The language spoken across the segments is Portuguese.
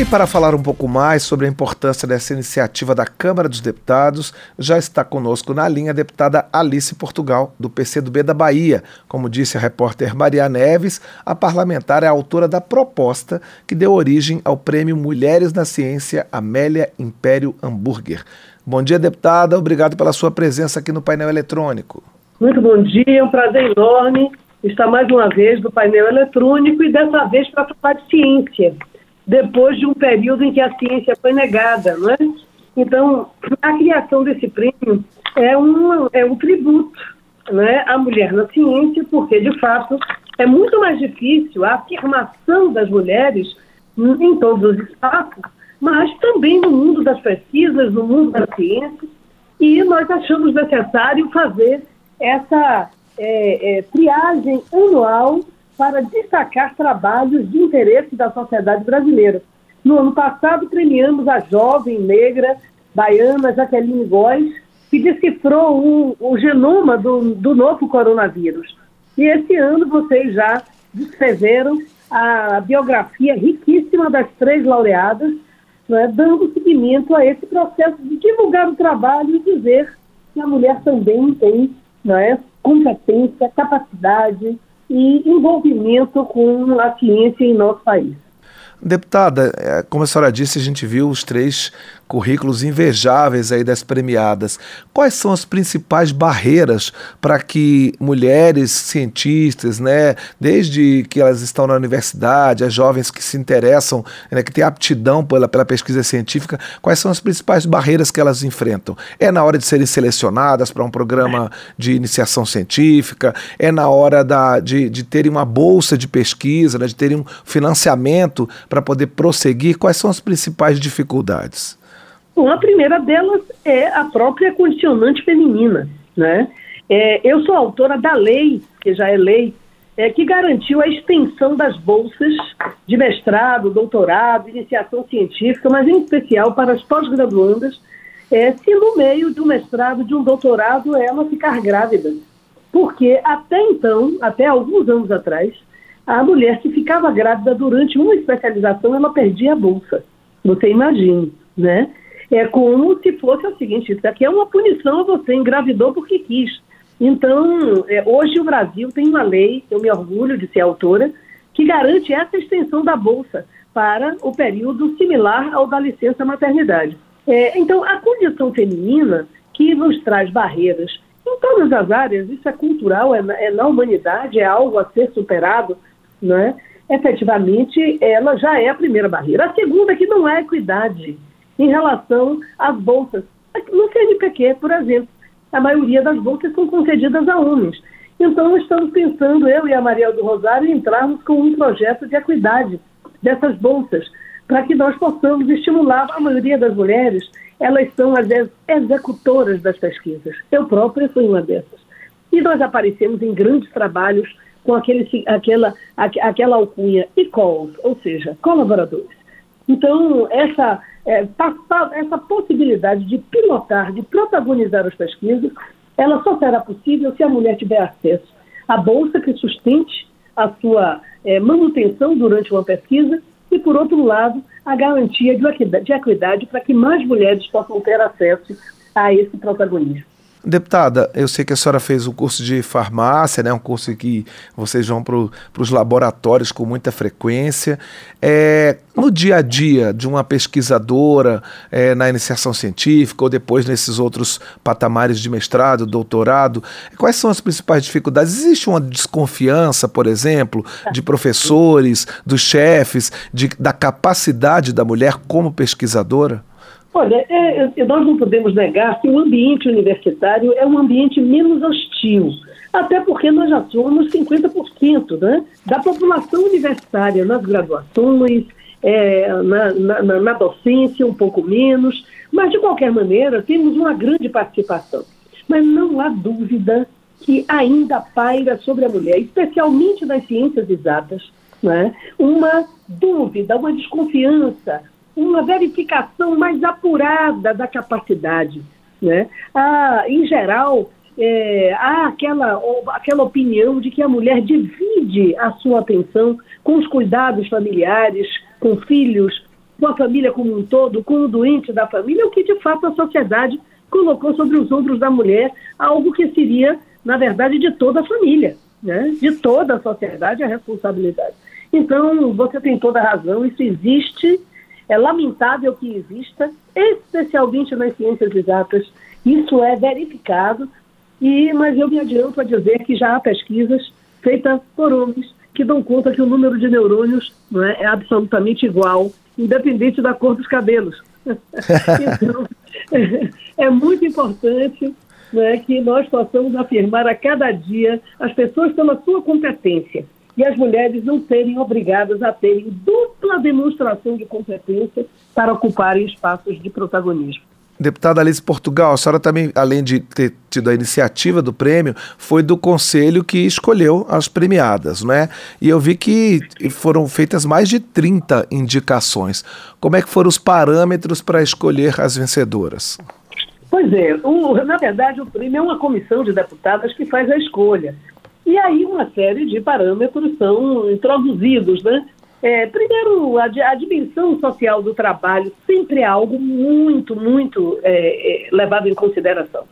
E para falar um pouco mais sobre a importância dessa iniciativa da Câmara dos Deputados, já está conosco na linha a deputada Alice Portugal, do PCdoB da Bahia. Como disse a repórter Maria Neves, a parlamentar é a autora da proposta que deu origem ao prêmio Mulheres na Ciência Amélia Império Hambúrguer. Bom dia, deputada. Obrigado pela sua presença aqui no painel eletrônico. Muito bom dia, é um prazer enorme estar mais uma vez no painel eletrônico e dessa vez para falar de ciência depois de um período em que a ciência foi negada, não é? Então, a criação desse prêmio é um, é um tributo né, à mulher na ciência, porque, de fato, é muito mais difícil a afirmação das mulheres em todos os espaços, mas também no mundo das pesquisas, no mundo da ciência, e nós achamos necessário fazer essa é, é, triagem anual para destacar trabalhos de interesse da sociedade brasileira. No ano passado, premiamos a jovem negra baiana Jaqueline Góes, que decifrou o genoma do, do novo coronavírus. E esse ano vocês já descreveram a biografia riquíssima das três laureadas, né, dando seguimento a esse processo de divulgar o trabalho e dizer que a mulher também tem né, competência, capacidade, e envolvimento com a ciência em nosso país. Deputada, é, como a senhora disse, a gente viu os três currículos invejáveis aí das premiadas. Quais são as principais barreiras para que mulheres cientistas, né, desde que elas estão na universidade, as jovens que se interessam, né, que têm aptidão pela, pela pesquisa científica, quais são as principais barreiras que elas enfrentam? É na hora de serem selecionadas para um programa de iniciação científica? É na hora da, de, de terem uma bolsa de pesquisa, né, de terem um financiamento para poder prosseguir? Quais são as principais dificuldades? Bom, a primeira delas é a própria condicionante feminina. Né? É, eu sou autora da lei, que já é lei, é, que garantiu a extensão das bolsas de mestrado, doutorado, iniciação científica, mas em especial para as pós-graduandas, é, se no meio de um mestrado, de um doutorado, ela ficar grávida. Porque até então, até alguns anos atrás, a mulher que ficava grávida durante uma especialização, ela perdia a bolsa. Você imagine, né? É como se fosse o seguinte: isso aqui é uma punição a você, engravidou porque quis. Então, é, hoje o Brasil tem uma lei, eu me orgulho de ser autora, que garante essa extensão da Bolsa para o período similar ao da licença maternidade. É, então, a condição feminina que nos traz barreiras em todas as áreas, isso é cultural, é, é na humanidade, é algo a ser superado, né? efetivamente, ela já é a primeira barreira. A segunda, que não é equidade em relação às bolsas. No CNPq, por exemplo, a maioria das bolsas são concedidas a homens. Então, estamos pensando, eu e a Maria do Rosário, entrarmos com um projeto de equidade dessas bolsas, para que nós possamos estimular a maioria das mulheres. Elas são as executoras das pesquisas. Eu própria fui uma dessas. E nós aparecemos em grandes trabalhos com aquele, aquela, aquela alcunha e-calls, ou seja, colaboradores. Então, essa, é, passar, essa possibilidade de pilotar, de protagonizar as pesquisas, ela só será possível se a mulher tiver acesso à bolsa que sustente a sua é, manutenção durante uma pesquisa e, por outro lado, a garantia de equidade, de equidade para que mais mulheres possam ter acesso a esse protagonismo. Deputada, eu sei que a senhora fez um curso de farmácia, né, um curso que vocês vão para os laboratórios com muita frequência. É, no dia a dia de uma pesquisadora é, na iniciação científica ou depois nesses outros patamares de mestrado, doutorado, quais são as principais dificuldades? Existe uma desconfiança, por exemplo, de professores, dos chefes, de, da capacidade da mulher como pesquisadora? Olha, é, é, nós não podemos negar que o ambiente universitário é um ambiente menos hostil, até porque nós já somos 50% né, da população universitária nas graduações, é, na, na, na docência, um pouco menos, mas de qualquer maneira temos uma grande participação. Mas não há dúvida que ainda paira sobre a mulher, especialmente nas ciências exatas, né, uma dúvida, uma desconfiança, uma verificação mais apurada da capacidade. Né? Ah, em geral, é, há aquela, aquela opinião de que a mulher divide a sua atenção com os cuidados familiares, com filhos, com a família como um todo, com o doente da família, o que de fato a sociedade colocou sobre os ombros da mulher algo que seria, na verdade, de toda a família, né? de toda a sociedade a responsabilidade. Então, você tem toda a razão, isso existe, é lamentável que exista, especialmente nas ciências exatas, isso é verificado, e, mas eu me adianto a dizer que já há pesquisas feitas por homens que dão conta que o número de neurônios não é, é absolutamente igual, independente da cor dos cabelos. então, é, é muito importante né, que nós possamos afirmar a cada dia as pessoas pela sua competência e as mulheres não serem obrigadas a terem dupla demonstração de competência para ocuparem espaços de protagonismo. Deputada Alice Portugal, a senhora também, além de ter tido a iniciativa do prêmio, foi do conselho que escolheu as premiadas, né? E eu vi que foram feitas mais de 30 indicações. Como é que foram os parâmetros para escolher as vencedoras? Pois é, o, na verdade o prêmio é uma comissão de deputadas que faz a escolha. E aí uma série de parâmetros são introduzidos, né? É, primeiro, a, a, dimensão social do trabalho sempre é algo muito, muito é, é, levado em consideração.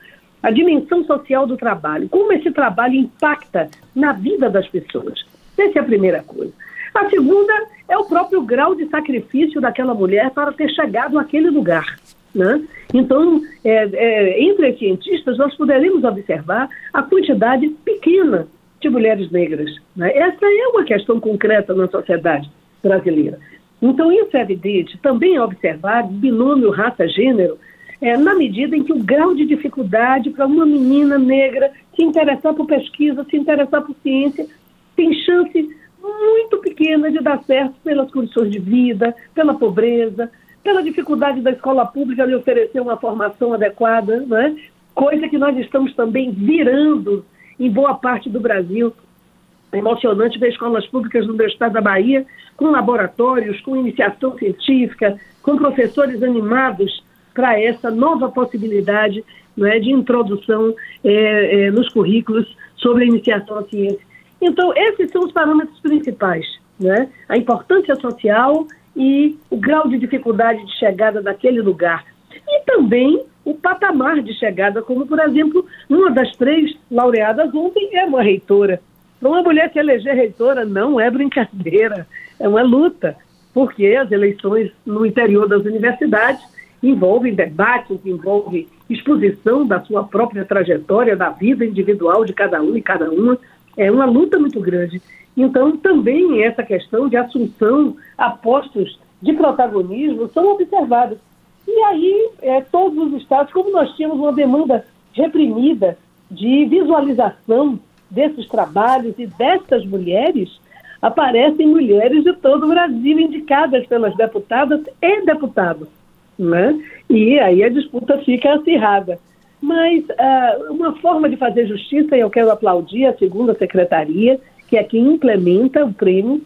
A dimensão social do trabalho, como esse trabalho impacta na vida das pessoas. Essa é a primeira coisa. A segunda é o próprio grau de sacrifício daquela mulher para ter chegado àquele lugar. Né? Então, é, é, entre cientistas, nós poderemos observar a quantidade pequena de mulheres negras. Né? Essa é uma questão concreta na sociedade brasileira. Então, isso é evidente. Também é observado binômio raça-gênero, é, na medida em que o grau de dificuldade para uma menina negra se interessar por pesquisa, se interessar por ciência, tem chance muito pequena de dar certo pelas condições de vida, pela pobreza, pela dificuldade da escola pública de oferecer uma formação adequada, né? coisa que nós estamos também virando em boa parte do Brasil. É emocionante ver escolas públicas no meu estado da Bahia com laboratórios, com iniciação científica, com professores animados para essa nova possibilidade é, de introdução é, é, nos currículos sobre a iniciação à ciência. Então, esses são os parâmetros principais, né? a importância social e o grau de dificuldade de chegada daquele lugar. E também o patamar de chegada, como, por exemplo, uma das três laureadas ontem é uma reitora. Para uma mulher se eleger reitora não é brincadeira, é uma luta, porque as eleições no interior das universidades envolvem debates, envolvem exposição da sua própria trajetória, da vida individual de cada um e cada uma. É uma luta muito grande. Então, também essa questão de assunção a postos de protagonismo são observadas. E aí, é, todos os estados, como nós tínhamos uma demanda reprimida de visualização desses trabalhos e destas mulheres, aparecem mulheres de todo o Brasil indicadas pelas deputadas e deputados. Né? E aí a disputa fica acirrada. Mas uh, uma forma de fazer justiça, e eu quero aplaudir a segunda secretaria, que é quem implementa o prêmio,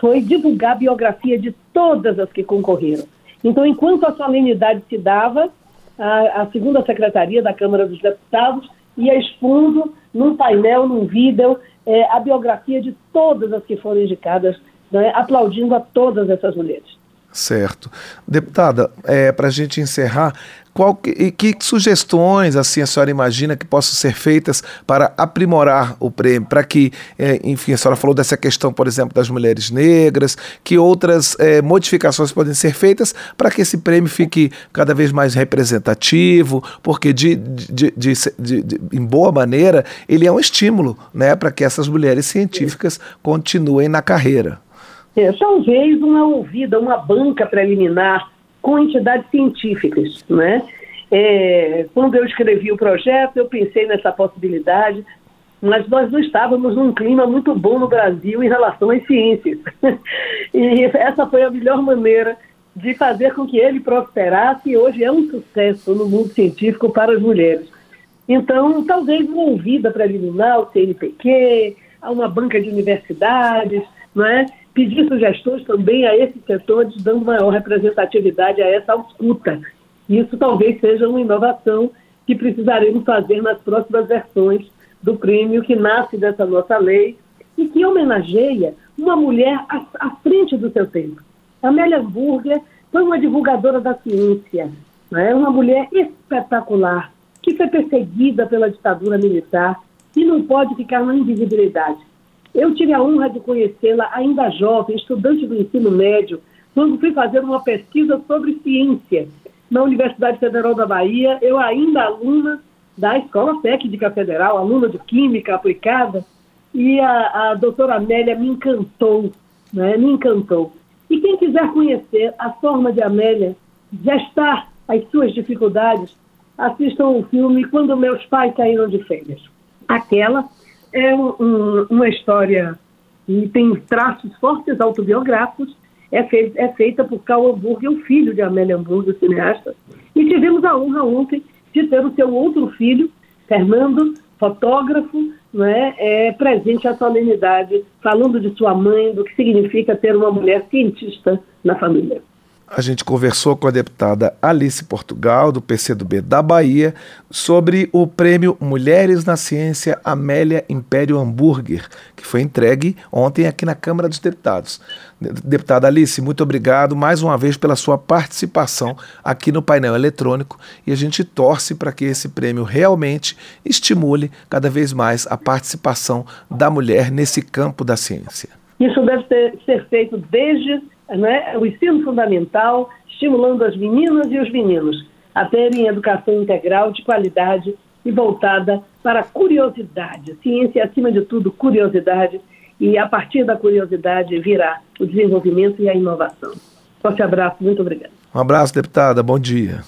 foi divulgar a biografia de todas as que concorreram. Então, enquanto a solenidade se dava, a, a segunda secretaria da Câmara dos Deputados ia expondo num painel, num vídeo, é, a biografia de todas as que foram indicadas, né, aplaudindo a todas essas mulheres. Certo. Deputada, é, para a gente encerrar, qual que, que, sugestões assim a senhora imagina que possam ser feitas para aprimorar o prêmio, para que, é, enfim, a senhora falou dessa questão, por exemplo, das mulheres negras, que outras é, modificações podem ser feitas para que esse prêmio fique cada vez mais representativo, porque de, de, de, de em boa maneira ele é um estímulo, né, para que essas mulheres científicas continuem na carreira. É, talvez uma ouvida, uma banca preliminar com entidades científicas, né? É, quando eu escrevi o projeto, eu pensei nessa possibilidade, mas nós não estávamos num clima muito bom no Brasil em relação às ciências. e essa foi a melhor maneira de fazer com que ele prosperasse e hoje é um sucesso no mundo científico para as mulheres. Então, talvez uma ouvida preliminar ao CNPq, a uma banca de universidades, não é? Pedir sugestões também a esses setores, dando maior representatividade a essa escuta. Isso talvez seja uma inovação que precisaremos fazer nas próximas versões do prêmio que nasce dessa nossa lei e que homenageia uma mulher à, à frente do seu tempo. Amélia Burger foi uma divulgadora da ciência, né? uma mulher espetacular, que foi perseguida pela ditadura militar e não pode ficar na invisibilidade. Eu tive a honra de conhecê-la ainda jovem, estudante do ensino médio, quando fui fazer uma pesquisa sobre ciência na Universidade Federal da Bahia, eu ainda aluna da Escola Técnica Federal, aluna de Química Aplicada, e a, a doutora Amélia me encantou, né? me encantou. E quem quiser conhecer a forma de Amélia gestar as suas dificuldades, assistam o filme Quando Meus Pais Saíram de Férias. Aquela é um, um, uma história que tem traços fortes autobiográficos, é, fei é feita por Carl Hamburger, o filho de Amélia Hamburger, cineasta, e tivemos a honra ontem de ter o seu outro filho, Fernando, fotógrafo, né, é, presente à solenidade, falando de sua mãe, do que significa ter uma mulher cientista na família. A gente conversou com a deputada Alice Portugal, do PCdoB da Bahia, sobre o prêmio Mulheres na Ciência Amélia Império Hamburger, que foi entregue ontem aqui na Câmara dos Deputados. Deputada Alice, muito obrigado mais uma vez pela sua participação aqui no painel eletrônico e a gente torce para que esse prêmio realmente estimule cada vez mais a participação da mulher nesse campo da ciência. Isso deve ter, ser feito desde né, o ensino fundamental, estimulando as meninas e os meninos a terem educação integral de qualidade e voltada para a curiosidade. Ciência, acima de tudo, curiosidade, e a partir da curiosidade virá o desenvolvimento e a inovação. Forte abraço, muito obrigada. Um abraço, deputada, bom dia.